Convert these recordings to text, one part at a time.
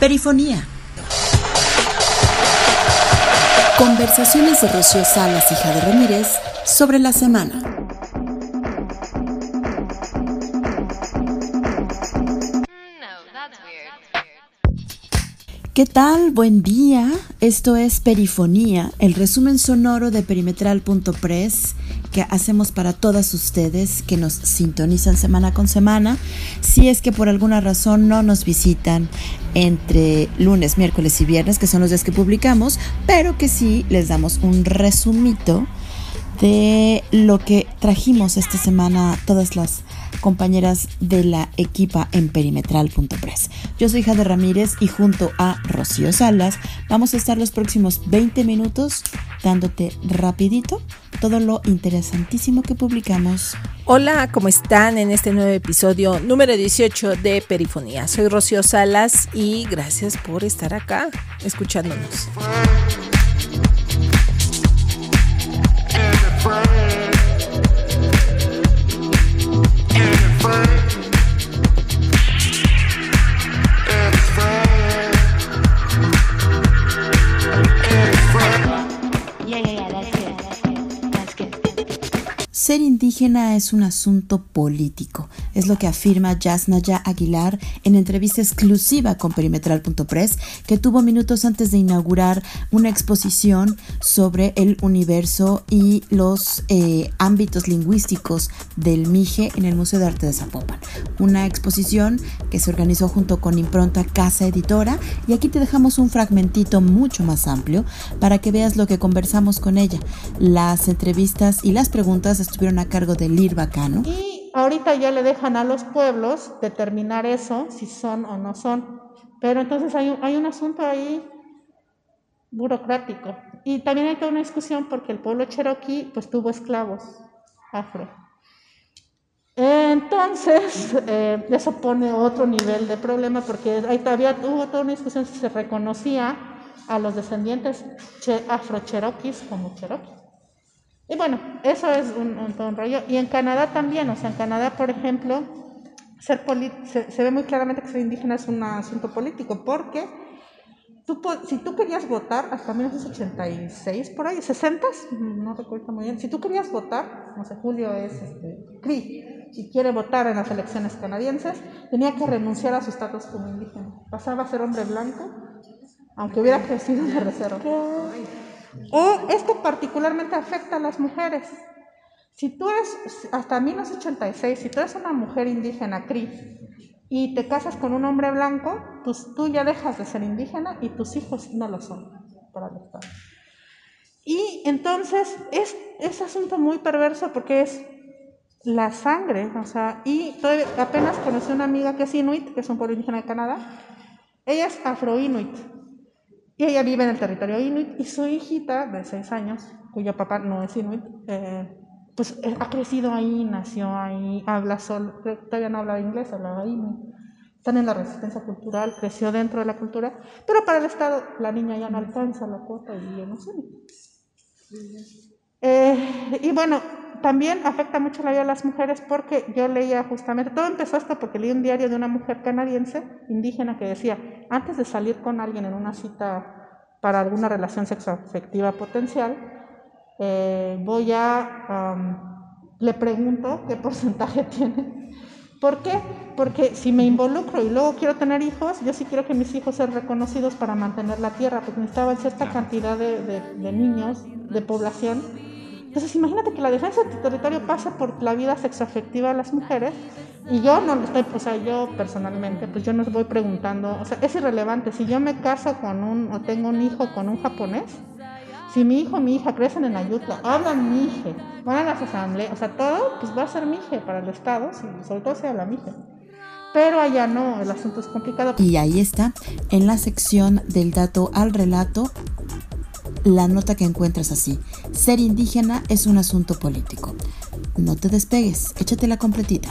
Perifonía. Conversaciones de Rocío Salas y Jade Ramírez sobre la semana. ¿Qué tal? Buen día. Esto es Perifonía, el resumen sonoro de perimetral.press que hacemos para todas ustedes que nos sintonizan semana con semana. Si es que por alguna razón no nos visitan entre lunes, miércoles y viernes, que son los días que publicamos, pero que sí les damos un resumito de lo que trajimos esta semana todas las compañeras de la equipa en perimetral.press. Yo soy Jade Ramírez y junto a Rocío Salas vamos a estar los próximos 20 minutos dándote rapidito todo lo interesantísimo que publicamos. Hola, ¿cómo están en este nuevo episodio número 18 de Perifonía? Soy Rocío Salas y gracias por estar acá escuchándonos. Ser indígena es un asunto político, es lo que afirma Yasnaya Aguilar en entrevista exclusiva con Perimetral.press que tuvo minutos antes de inaugurar una exposición sobre el universo y los eh, ámbitos lingüísticos del Mije en el Museo de Arte de Zapopan. Una exposición que se organizó junto con Impronta Casa Editora y aquí te dejamos un fragmentito mucho más amplio para que veas lo que conversamos con ella. Las entrevistas y las preguntas estuvieron a cargo de Lir Bacano. Y ahorita ya le dejan a los pueblos determinar eso, si son o no son. Pero entonces hay, hay un asunto ahí burocrático. Y también hay toda una discusión porque el pueblo cherokee pues tuvo esclavos afro. Entonces, eh, eso pone otro nivel de problema porque ahí todavía hubo toda una discusión si se reconocía a los descendientes afro-cherokees como cherokees. Y bueno, eso es un, un, rollo. Y en Canadá también, o sea, en Canadá, por ejemplo, ser se, se, ve muy claramente que ser indígena es un asunto político, porque si tú querías votar hasta 1986, por ahí, 60, no recuerdo muy bien, si tú querías votar, no sé, Julio es este, CRI, si quiere votar en las elecciones canadienses, tenía que renunciar a su estatus como indígena. Pasaba a ser hombre blanco, aunque hubiera crecido en la reserva. O esto particularmente afecta a las mujeres. Si tú eres, hasta 1986, si tú eres una mujer indígena, CRI, y te casas con un hombre blanco, pues tú ya dejas de ser indígena y tus hijos no lo son para el Estado. Y entonces es, es asunto muy perverso porque es la sangre, o sea, y apenas conocí una amiga que es inuit, que es un pueblo indígena de Canadá, ella es afro-inuit, y ella vive en el territorio inuit y su hijita de seis años, cuyo papá no es inuit, eh, pues eh, ha crecido ahí, nació ahí, habla solo, todavía no habla inglés, hablaba inuit. Están en la resistencia cultural, creció dentro de la cultura, pero para el Estado la niña ya no alcanza la cuota y ya no sé. Eh, y bueno, también afecta mucho la vida de las mujeres porque yo leía justamente, todo empezó esto porque leí un diario de una mujer canadiense indígena que decía, antes de salir con alguien en una cita para alguna relación sexoafectiva potencial, eh, voy a, le pregunto qué porcentaje tiene. ¿Por qué? Porque si me involucro y luego quiero tener hijos, yo sí quiero que mis hijos sean reconocidos para mantener la tierra, porque necesitaban cierta cantidad de, de, de niños, de población, entonces, imagínate que la defensa de tu territorio pasa por la vida sexoafectiva de las mujeres y yo no estoy, o sea, yo personalmente, pues yo no voy preguntando, o sea, es irrelevante. Si yo me caso con un, o tengo un hijo con un japonés, si mi hijo o mi hija crecen en Ayutla, hablan mije, van a las asambleas, o sea, todo, pues va a ser mije para el Estado, si, sobre todo si habla mije. Pero allá no, el asunto es complicado. Y ahí está, en la sección del dato al relato, la nota que encuentras así. Ser indígena es un asunto político. No te despegues, échate la completita.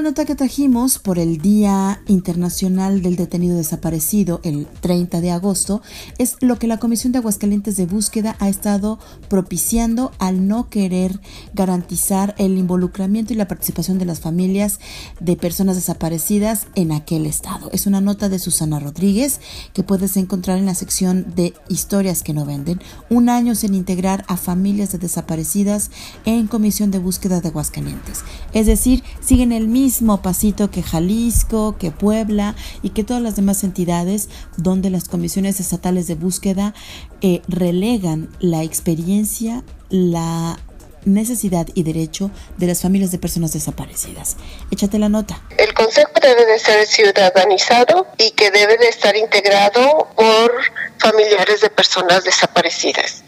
Otra nota que trajimos por el Día Internacional del Detenido Desaparecido, el 30 de agosto, es lo que la Comisión de Aguascalientes de Búsqueda ha estado propiciando al no querer garantizar el involucramiento y la participación de las familias de personas desaparecidas en aquel estado. Es una nota de Susana Rodríguez que puedes encontrar en la sección de historias que no venden. Un año sin integrar a familias de desaparecidas en Comisión de Búsqueda de Aguascalientes. Es decir, siguen el mismo pasito que Jalisco, que Puebla y que todas las demás entidades donde las comisiones estatales de búsqueda eh, relegan la experiencia, la necesidad y derecho de las familias de personas desaparecidas. Échate la nota. El Consejo debe de ser ciudadanizado y que debe de estar integrado por familiares de personas desaparecidas.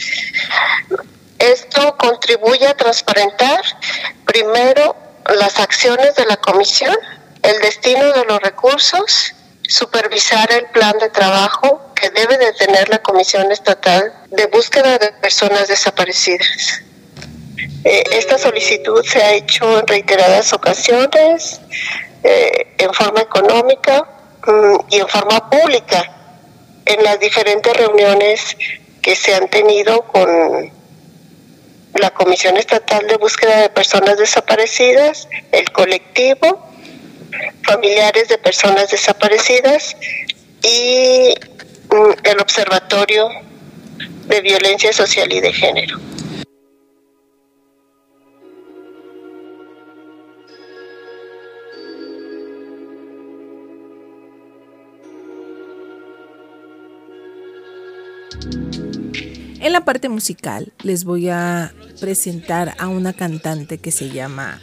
Esto contribuye a transparentar primero las acciones de la comisión, el destino de los recursos, supervisar el plan de trabajo que debe de tener la Comisión Estatal de Búsqueda de Personas Desaparecidas. Eh, esta solicitud se ha hecho en reiteradas ocasiones, eh, en forma económica mm, y en forma pública, en las diferentes reuniones que se han tenido con la Comisión Estatal de Búsqueda de Personas Desaparecidas, el colectivo, familiares de personas desaparecidas y mm, el Observatorio de Violencia Social y de Género. En la parte musical les voy a presentar a una cantante que se llama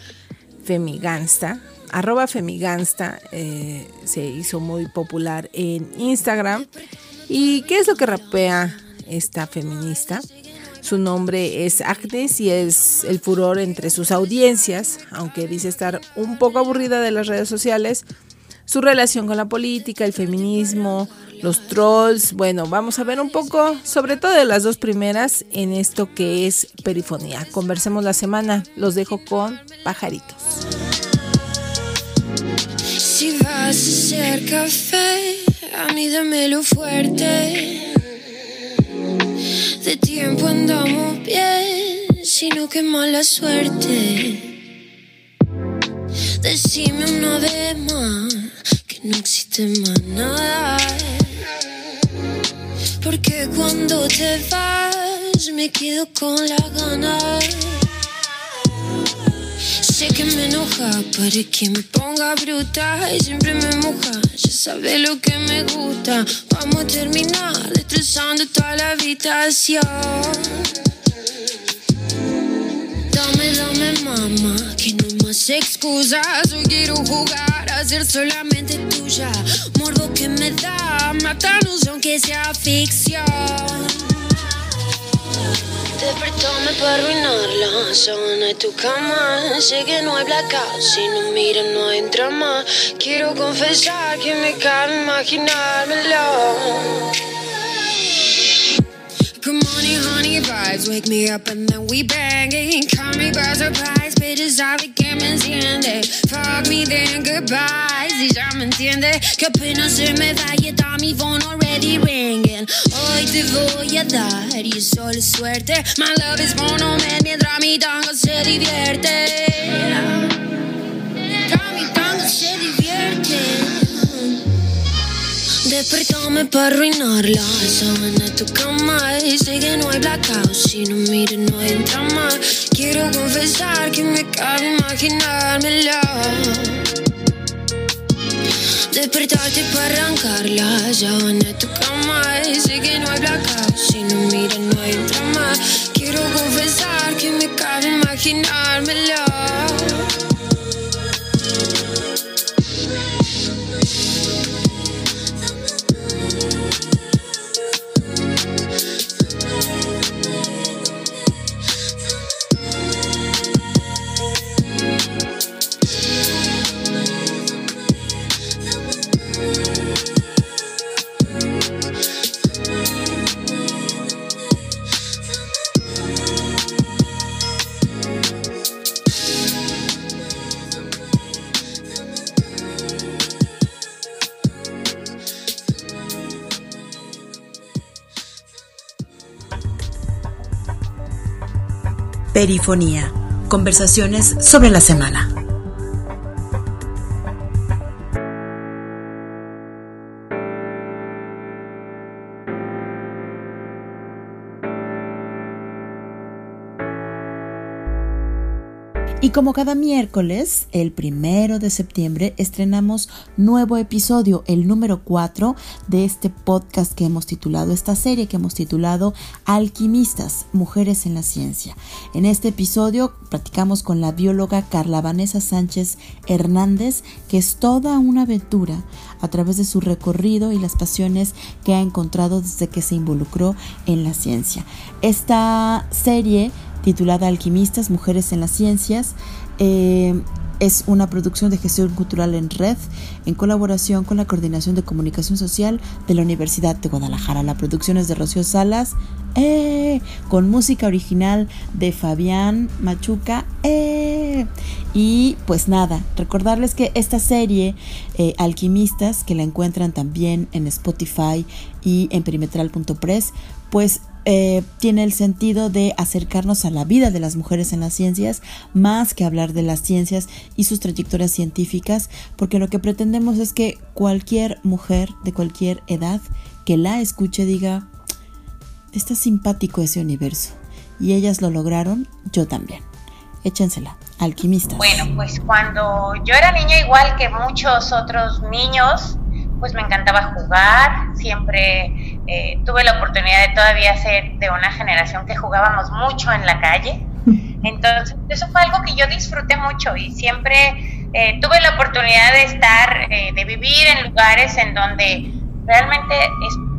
Femigansta. Arroba Femigansta eh, se hizo muy popular en Instagram. ¿Y qué es lo que rapea esta feminista? Su nombre es Agnes y es el furor entre sus audiencias, aunque dice estar un poco aburrida de las redes sociales. Su relación con la política, el feminismo, los trolls. Bueno, vamos a ver un poco, sobre todo de las dos primeras, en esto que es perifonía. Conversemos la semana. Los dejo con pajaritos. Si vas a hacer café, a mí dámelo fuerte. De tiempo andamos bien, sino que mala suerte. Decime una vez más que no existe más nada. Porque cuando te vas me quedo con la gana. Sé que me enoja, para que me ponga bruta y siempre me moja. Ya sabes lo que me gusta. Vamos a terminar destrozando toda la habitación. Dame, dame, mamá, que no más excusas. Hoy quiero jugar ser solamente tuya. Morbo que me da, matarnos aunque sea ficción. Despertame para arruinar la zona de tu cama. Sé que no hay blackout, si no miran no hay drama. Quiero confesar que me cabe imaginármelo. Good morning, honey vibes. Wake me up and then we banging. Call me by surprise, bitches. Sabe que me enciende. Fuck me then goodbye. Si ya me entiende que apenas se me da y está mi phone already ringing. Hoy te voy a dar y solo suerte. My love is born on monument mientras mi tango se divierte. Mientras Despertame para arruinar. La sábana de tu cama sé que no hay blackout, si no mires no hay drama Quiero confesar que me cabe imaginármelo Despertarte para arrancar. La sábana de tu cama sé que no hay blackout, si no mires no hay drama Quiero confesar que me cabe imaginármelo Perifonía. Conversaciones sobre la semana. Y como cada miércoles, el primero de septiembre, estrenamos nuevo episodio, el número 4 de este podcast que hemos titulado, esta serie que hemos titulado Alquimistas, Mujeres en la Ciencia. En este episodio platicamos con la bióloga Carla Vanessa Sánchez Hernández, que es toda una aventura a través de su recorrido y las pasiones que ha encontrado desde que se involucró en la ciencia. Esta serie titulada Alquimistas, Mujeres en las Ciencias. Eh, es una producción de gestión cultural en red en colaboración con la Coordinación de Comunicación Social de la Universidad de Guadalajara. La producción es de Rocío Salas, eh, con música original de Fabián Machuca. Eh. Y pues nada, recordarles que esta serie Alquimistas, que la encuentran también en Spotify y en perimetral.press, pues eh, tiene el sentido de acercarnos a la vida de las mujeres en las ciencias, más que hablar de las ciencias y sus trayectorias científicas, porque lo que pretendemos es que cualquier mujer de cualquier edad que la escuche diga, está simpático ese universo. Y ellas lo lograron, yo también. Échensela, alquimistas. Bueno, pues cuando yo era niña, igual que muchos otros niños, pues me encantaba jugar, siempre eh, tuve la oportunidad de todavía ser de una generación que jugábamos mucho en la calle. Entonces, eso fue algo que yo disfruté mucho y siempre eh, tuve la oportunidad de estar, eh, de vivir en lugares en donde realmente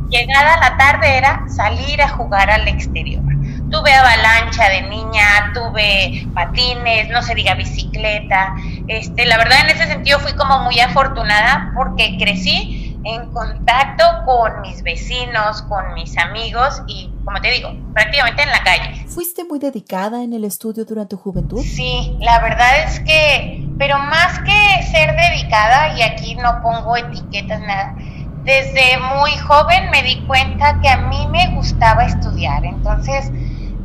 llegada la tarde era salir a jugar al exterior. Tuve avalancha de niña, tuve patines, no se diga bicicleta. Este, la verdad en ese sentido fui como muy afortunada porque crecí en contacto con mis vecinos, con mis amigos y, como te digo, prácticamente en la calle. ¿Fuiste muy dedicada en el estudio durante tu juventud? Sí, la verdad es que, pero más que ser dedicada, y aquí no pongo etiquetas, nada, desde muy joven me di cuenta que a mí me gustaba estudiar. Entonces,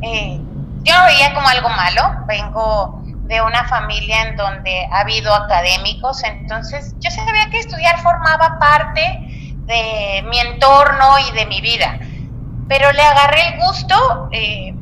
eh, yo no veía como algo malo, vengo de una familia en donde ha habido académicos, entonces yo sabía que estudiar formaba parte de mi entorno y de mi vida, pero le agarré el gusto, eh,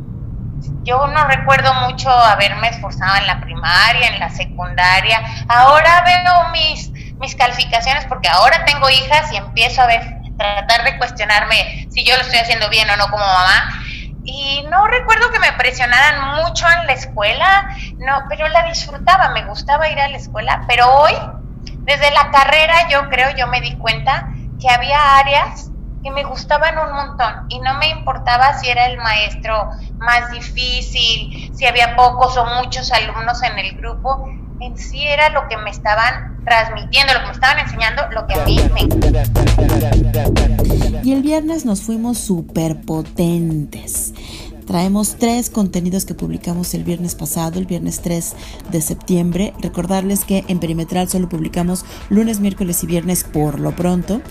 yo no recuerdo mucho haberme esforzado en la primaria, en la secundaria, ahora veo mis, mis calificaciones porque ahora tengo hijas y empiezo a ver, tratar de cuestionarme si yo lo estoy haciendo bien o no como mamá, y no recuerdo que me presionaran mucho en la escuela, no, pero la disfrutaba, me gustaba ir a la escuela, pero hoy, desde la carrera, yo creo, yo me di cuenta que había áreas que me gustaban un montón y no me importaba si era el maestro más difícil, si había pocos o muchos alumnos en el grupo, en sí era lo que me estaban transmitiendo, lo que estaban enseñando, lo que a mí. Y el viernes nos fuimos súper potentes. Traemos tres contenidos que publicamos el viernes pasado, el viernes 3 de septiembre. Recordarles que en Perimetral solo publicamos lunes, miércoles y viernes por lo pronto.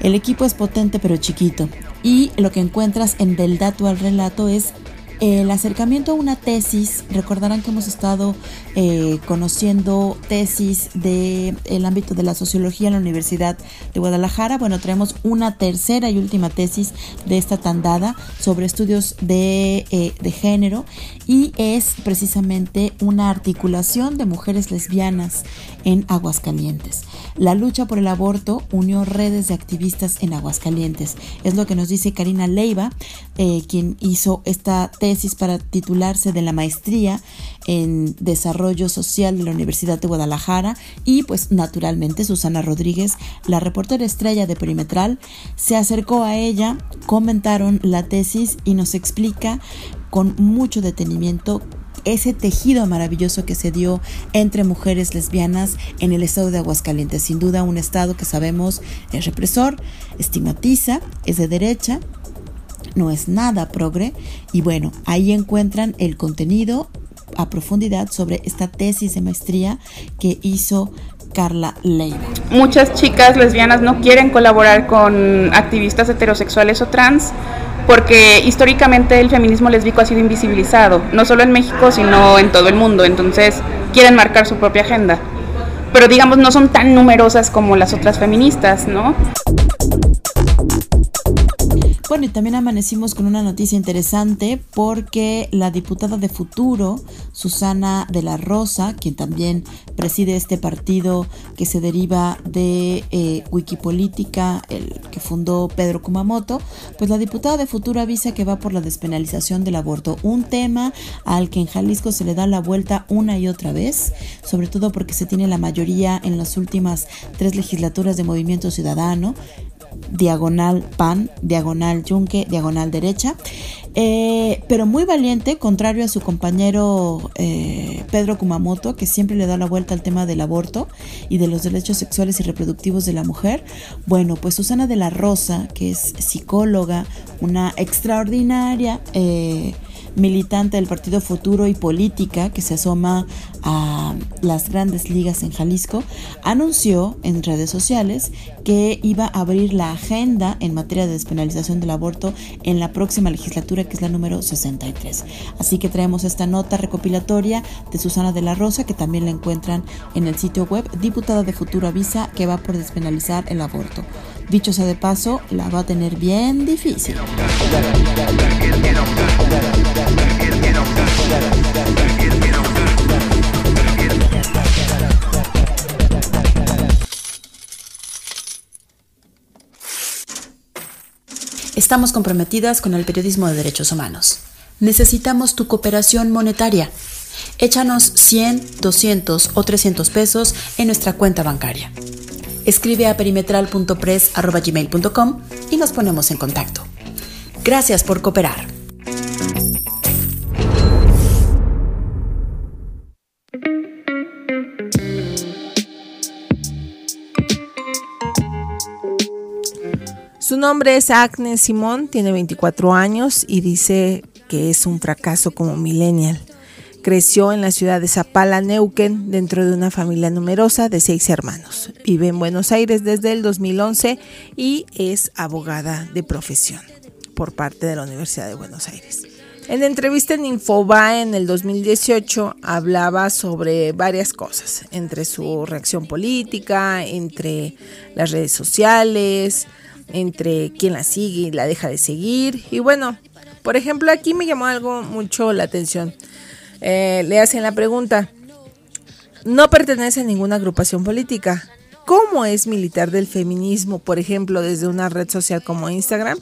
El equipo es potente pero chiquito y lo que encuentras en Del Dato al Relato es el acercamiento a una tesis, recordarán que hemos estado eh, conociendo tesis del el ámbito de la sociología en la Universidad de Guadalajara. Bueno, traemos una tercera y última tesis de esta tandada sobre estudios de, eh, de género y es precisamente una articulación de mujeres lesbianas en Aguascalientes. La lucha por el aborto unió redes de activistas en Aguascalientes. Es lo que nos dice Karina Leiva, eh, quien hizo esta tesis para titularse de la maestría en desarrollo social de la Universidad de Guadalajara y pues naturalmente Susana Rodríguez, la reportera estrella de Perimetral, se acercó a ella, comentaron la tesis y nos explica con mucho detenimiento ese tejido maravilloso que se dio entre mujeres lesbianas en el estado de Aguascalientes. Sin duda un estado que sabemos es represor, estigmatiza, es de derecha, no es nada progre y bueno, ahí encuentran el contenido a profundidad sobre esta tesis de maestría que hizo Carla Leiva. Muchas chicas lesbianas no quieren colaborar con activistas heterosexuales o trans porque históricamente el feminismo lésbico ha sido invisibilizado, no solo en México, sino en todo el mundo, entonces quieren marcar su propia agenda. Pero digamos, no son tan numerosas como las otras feministas, ¿no? Bueno, y también amanecimos con una noticia interesante porque la diputada de Futuro, Susana de la Rosa, quien también preside este partido que se deriva de eh, Wikipolítica, el que fundó Pedro Kumamoto, pues la diputada de Futuro avisa que va por la despenalización del aborto, un tema al que en Jalisco se le da la vuelta una y otra vez, sobre todo porque se tiene la mayoría en las últimas tres legislaturas de Movimiento Ciudadano, diagonal PAN, diagonal Yunque, diagonal derecha. Eh, pero muy valiente, contrario a su compañero eh, Pedro Kumamoto, que siempre le da la vuelta al tema del aborto y de los derechos sexuales y reproductivos de la mujer. Bueno, pues Susana de la Rosa, que es psicóloga, una extraordinaria... Eh, militante del Partido Futuro y Política que se asoma a las grandes ligas en Jalisco, anunció en redes sociales que iba a abrir la agenda en materia de despenalización del aborto en la próxima legislatura, que es la número 63. Así que traemos esta nota recopilatoria de Susana de la Rosa, que también la encuentran en el sitio web, diputada de Futuro avisa que va por despenalizar el aborto. Dicho sea de paso, la va a tener bien difícil. Estamos comprometidas con el periodismo de derechos humanos. Necesitamos tu cooperación monetaria. Échanos 100, 200 o 300 pesos en nuestra cuenta bancaria. Escribe a perimetral.press.gmail.com y nos ponemos en contacto. Gracias por cooperar. Su nombre es Agnes Simón, tiene 24 años y dice que es un fracaso como millennial. Creció en la ciudad de Zapala, Neuquén, dentro de una familia numerosa de seis hermanos. Vive en Buenos Aires desde el 2011 y es abogada de profesión por parte de la Universidad de Buenos Aires. En entrevista en Infobae en el 2018 hablaba sobre varias cosas, entre su reacción política, entre las redes sociales, entre quién la sigue y la deja de seguir. Y bueno, por ejemplo, aquí me llamó algo mucho la atención. Eh, le hacen la pregunta, no pertenece a ninguna agrupación política. ¿Cómo es militar del feminismo, por ejemplo, desde una red social como Instagram?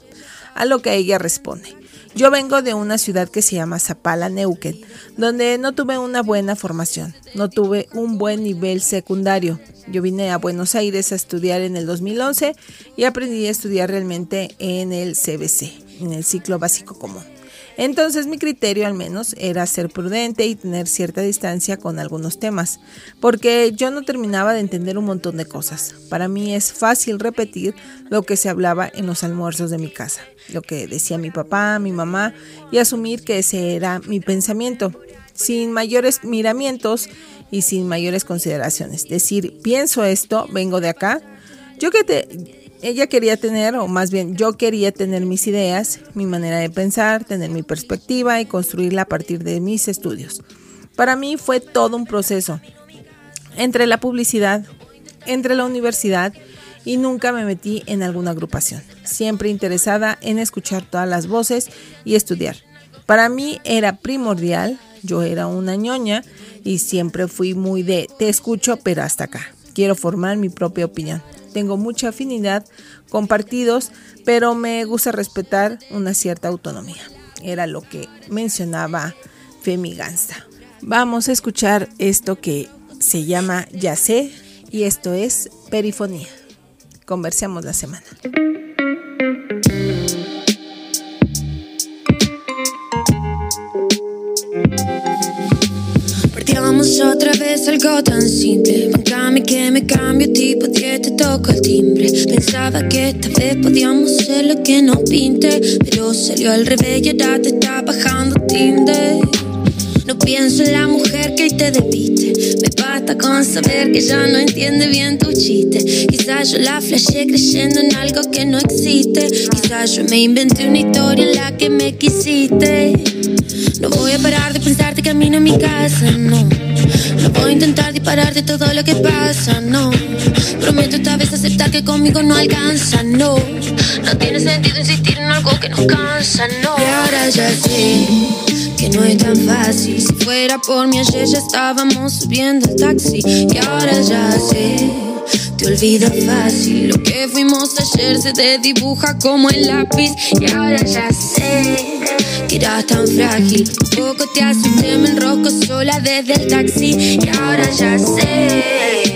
A lo que ella responde. Yo vengo de una ciudad que se llama Zapala, Neuquén, donde no tuve una buena formación, no tuve un buen nivel secundario. Yo vine a Buenos Aires a estudiar en el 2011 y aprendí a estudiar realmente en el CBC, en el ciclo básico común. Entonces mi criterio al menos era ser prudente y tener cierta distancia con algunos temas, porque yo no terminaba de entender un montón de cosas. Para mí es fácil repetir lo que se hablaba en los almuerzos de mi casa, lo que decía mi papá, mi mamá, y asumir que ese era mi pensamiento, sin mayores miramientos y sin mayores consideraciones. Decir, pienso esto, vengo de acá. Yo que te ella quería tener, o más bien yo quería tener mis ideas, mi manera de pensar, tener mi perspectiva y construirla a partir de mis estudios. Para mí fue todo un proceso, entre la publicidad, entre la universidad y nunca me metí en alguna agrupación, siempre interesada en escuchar todas las voces y estudiar. Para mí era primordial, yo era una ñoña y siempre fui muy de te escucho pero hasta acá, quiero formar mi propia opinión tengo mucha afinidad con partidos, pero me gusta respetar una cierta autonomía. Era lo que mencionaba Femi Gansta. Vamos a escuchar esto que se llama Ya sé y esto es Perifonía. Conversemos la semana. Partíamos otra vez algo tan simple. Bancame que me cambio tipo 10, te toco el timbre. Pensaba que esta vez podíamos ser lo que nos pinte. Pero salió al revés y ahora te está bajando Tinder. No pienso en la mujer que te despiste. Me basta con saber que ya no entiende bien tu chiste. Quizás yo la flashé creyendo en algo que no existe. Quizás yo me inventé una historia en la que me quisiste. No voy a parar de pensarte camino a mi casa, no. No voy a intentar disparar de todo lo que pasa, no. Prometo esta vez aceptar que conmigo no alcanza, no. No tiene sentido insistir en algo que nos cansa, no. Y ahora ya sé que no es tan fácil. Si fuera por mí ayer ya estábamos subiendo el taxi. Y ahora ya sé, te olvida fácil. Lo que fuimos ayer se te dibuja como el lápiz. Y ahora ya sé que eras tan frágil. Un poco te asusté, me enrosco sola desde el taxi. Y ahora ya sé.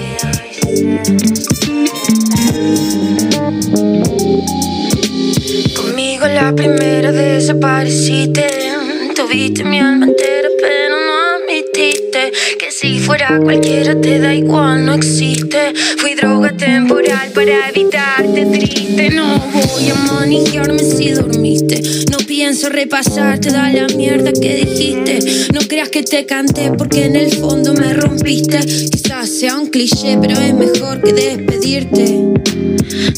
Conmigo la primera desapareciste. Tuviste mi alma entera, si fuera cualquiera te da igual, no existe. Fui droga temporal para evitarte triste. No voy a manejarme si dormiste. No pienso repasar toda la mierda que dijiste. No creas que te canté porque en el fondo me rompiste. Quizás sea un cliché, pero es mejor que despedirte.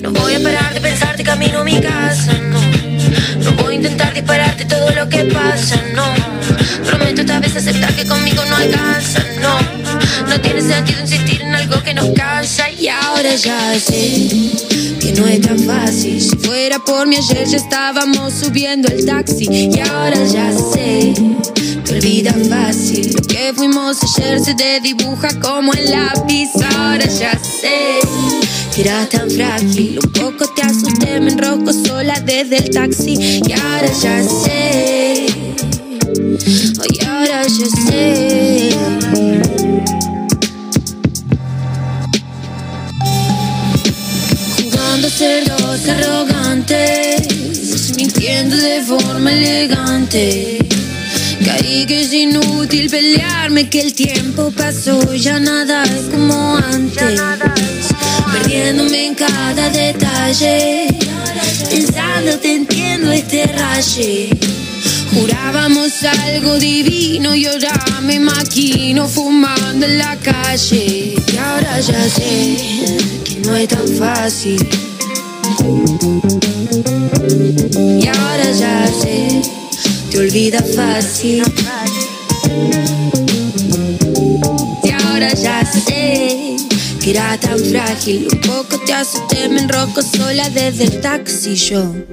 No voy a parar de pensarte camino a mi casa, no. No voy a intentar dispararte todo lo que pasa, no. Prometo esta vez aceptar que conmigo no alcanza, no. No tiene sentido insistir en algo que nos cansa y ahora ya sé que no es tan fácil. Si fuera por mí ayer ya estábamos subiendo el taxi y ahora ya sé. Te olvida fácil lo que fuimos ayer se te dibuja como el lápiz. Ahora ya sé eras tan frágil. Un poco te asusté, me enrosco sola desde el taxi y ahora ya sé. Hoy ahora ya sé. Jugando dos arrogantes, mintiendo de forma elegante. Caí que es inútil pelearme, que el tiempo pasó, ya nada es como antes. Perdiéndome en cada detalle, pensando te entiendo este raye. Jurábamos algo divino y ahora me maquino fumando en la calle. Y ahora ya sé que no es tan fácil. Y ahora ya sé, te olvida fácil.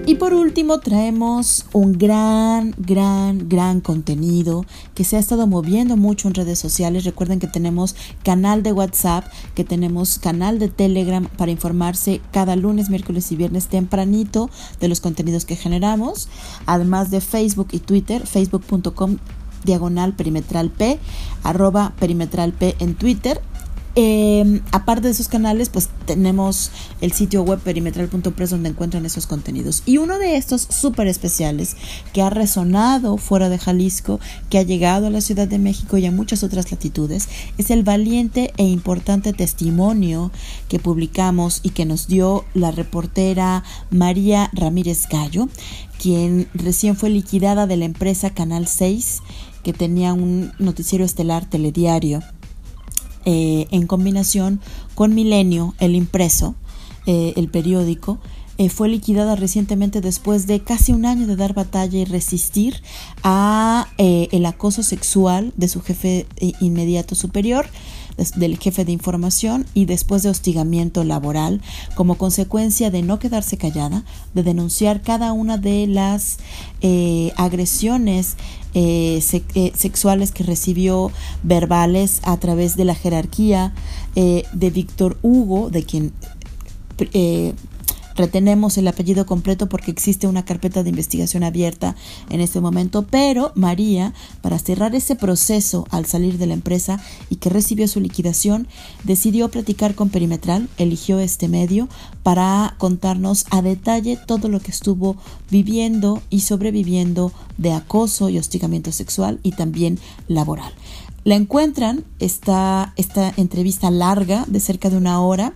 Y por último traemos un gran, gran, gran contenido que se ha estado moviendo mucho en redes sociales. Recuerden que tenemos canal de WhatsApp, que tenemos canal de Telegram para informarse cada lunes, miércoles y viernes tempranito de los contenidos que generamos. Además de Facebook y Twitter, facebook.com diagonal perimetral P, arroba perimetral en Twitter eh, aparte de esos canales, pues tenemos el sitio web perimetral.press donde encuentran esos contenidos. Y uno de estos súper especiales que ha resonado fuera de Jalisco, que ha llegado a la Ciudad de México y a muchas otras latitudes, es el valiente e importante testimonio que publicamos y que nos dio la reportera María Ramírez Gallo, quien recién fue liquidada de la empresa Canal 6, que tenía un noticiero estelar telediario eh, en combinación con Milenio, el impreso, eh, el periódico, eh, fue liquidada recientemente después de casi un año de dar batalla y resistir a el acoso sexual de su jefe inmediato superior del jefe de información y después de hostigamiento laboral como consecuencia de no quedarse callada, de denunciar cada una de las eh, agresiones eh, eh, sexuales que recibió verbales a través de la jerarquía de Víctor Hugo, de quien Retenemos el apellido completo porque existe una carpeta de investigación abierta en este momento, pero María, para cerrar ese proceso al salir de la empresa y que recibió su liquidación, decidió platicar con Perimetral, eligió este medio para contarnos a detalle todo lo que estuvo viviendo y sobreviviendo de acoso y hostigamiento sexual y también laboral. La encuentran esta, esta entrevista larga de cerca de una hora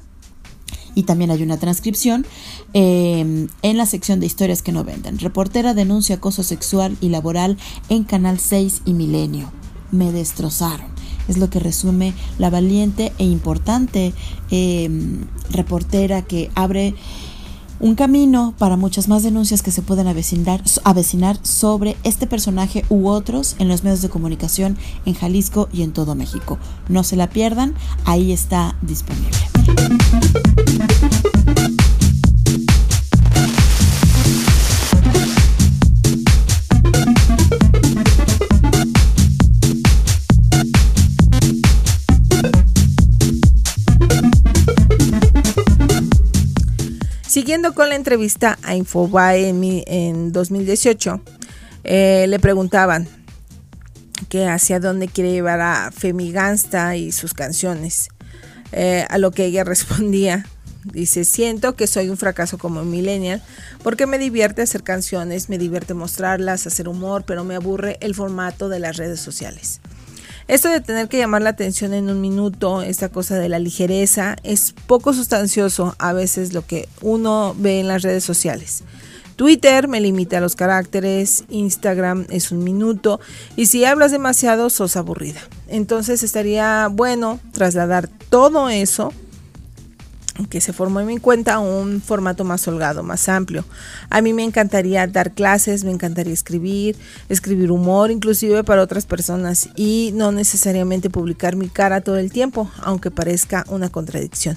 y también hay una transcripción eh, en la sección de historias que no venden. Reportera denuncia acoso sexual y laboral en Canal 6 y Milenio. Me destrozaron. es lo que resume la valiente e importante em, reportera que abre un camino para muchas más denuncias que se pueden avecinar, sobre este personaje u otros en los medios de comunicación en Jalisco y en todo México. No se la pierdan, ahí está disponible. Siguiendo con la entrevista a Infobae en, en 2018, eh, le preguntaban que hacia dónde quiere llevar a Femigansta y sus canciones. Eh, a lo que ella respondía, dice, siento que soy un fracaso como millennial porque me divierte hacer canciones, me divierte mostrarlas, hacer humor, pero me aburre el formato de las redes sociales. Esto de tener que llamar la atención en un minuto, esta cosa de la ligereza, es poco sustancioso a veces lo que uno ve en las redes sociales. Twitter me limita a los caracteres, Instagram es un minuto y si hablas demasiado sos aburrida. Entonces estaría bueno trasladar todo eso que se formó en mi cuenta un formato más holgado, más amplio. A mí me encantaría dar clases, me encantaría escribir, escribir humor, inclusive para otras personas y no necesariamente publicar mi cara todo el tiempo, aunque parezca una contradicción.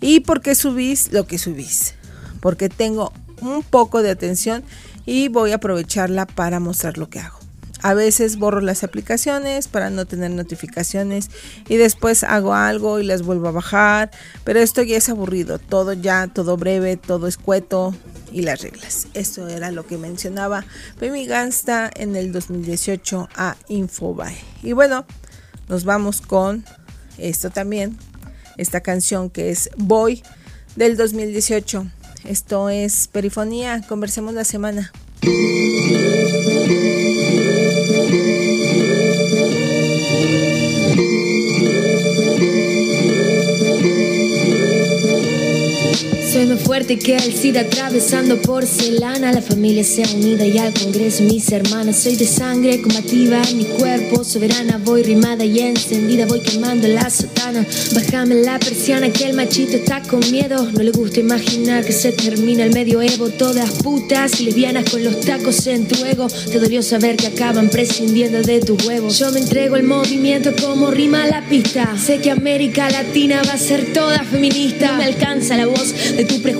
¿Y por qué subís lo que subís? Porque tengo un poco de atención y voy a aprovecharla para mostrar lo que hago. A veces borro las aplicaciones para no tener notificaciones y después hago algo y las vuelvo a bajar, pero esto ya es aburrido, todo ya, todo breve, todo escueto y las reglas. Esto era lo que mencionaba Pemi Gansta en el 2018 a Infobae. Y bueno, nos vamos con esto también, esta canción que es Boy del 2018. Esto es Perifonía, conversemos la semana. Fuerte que el SIDA atravesando porcelana. La familia sea unida y al Congreso mis hermanas. Soy de sangre combativa, mi cuerpo soberana. Voy rimada y encendida, voy quemando la sotana. Bájame la persiana que el machito está con miedo. No le gusta imaginar que se termina el medioevo. Todas putas y lesbianas con los tacos en tu ego. Te dolió saber que acaban prescindiendo de tu huevo. Yo me entrego el movimiento como rima la pista. Sé que América Latina va a ser toda feminista. No me alcanza la voz de tu prejuicio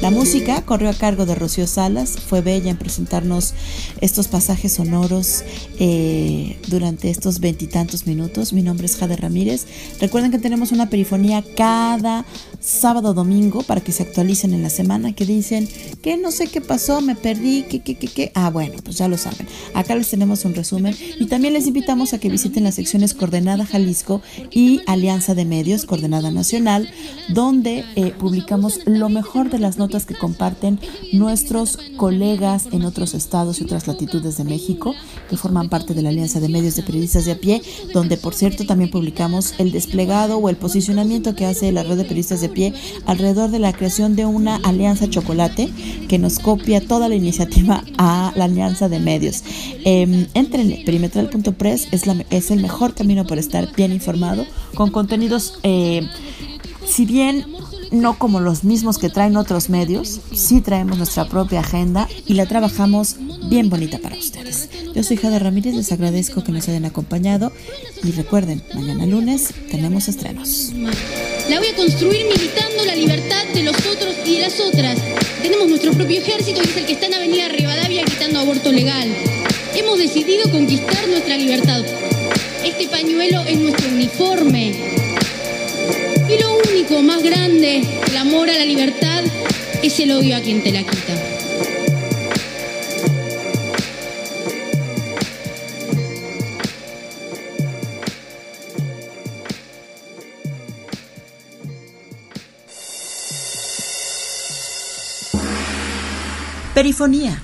La música corrió a cargo de Rocío Salas, fue bella en presentarnos estos pasajes sonoros eh, durante estos veintitantos minutos. Mi nombre es Jade Ramírez. Recuerden que tenemos una perifonía cada sábado domingo para que se actualicen en la semana, que dicen que no sé qué pasó, me perdí, que, que, que, que. Ah, bueno, pues ya lo saben. Acá les tenemos un resumen y también les invitamos a que visiten las secciones Coordenada Jalisco y Alianza de Medios, Coordenada Nacional, donde eh, publicamos lo mejor de las que comparten nuestros colegas en otros estados y otras latitudes de México, que forman parte de la Alianza de Medios de Periodistas de a pie, donde por cierto también publicamos el desplegado o el posicionamiento que hace la red de periodistas de pie alrededor de la creación de una alianza chocolate que nos copia toda la iniciativa a la Alianza de Medios. Eh, entrenle, perimetral.press es, la, es el mejor camino para estar bien informado con contenidos, eh, si bien no como los mismos que traen otros medios, sí traemos nuestra propia agenda y la trabajamos bien bonita para ustedes. Yo soy Jade Ramírez, les agradezco que nos hayan acompañado y recuerden, mañana lunes tenemos estrenos. La voy a construir militando la libertad de los otros y de las otras. Tenemos nuestro propio ejército que es el que está en Avenida Rivadavia gritando aborto legal. Hemos decidido conquistar nuestra libertad. Este pañuelo es nuestro uniforme. Y lo único más grande, el amor a la libertad, es el odio a quien te la quita. Perifonía.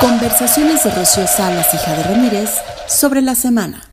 Conversaciones de Rocío Salas y Jade Ramírez sobre la semana.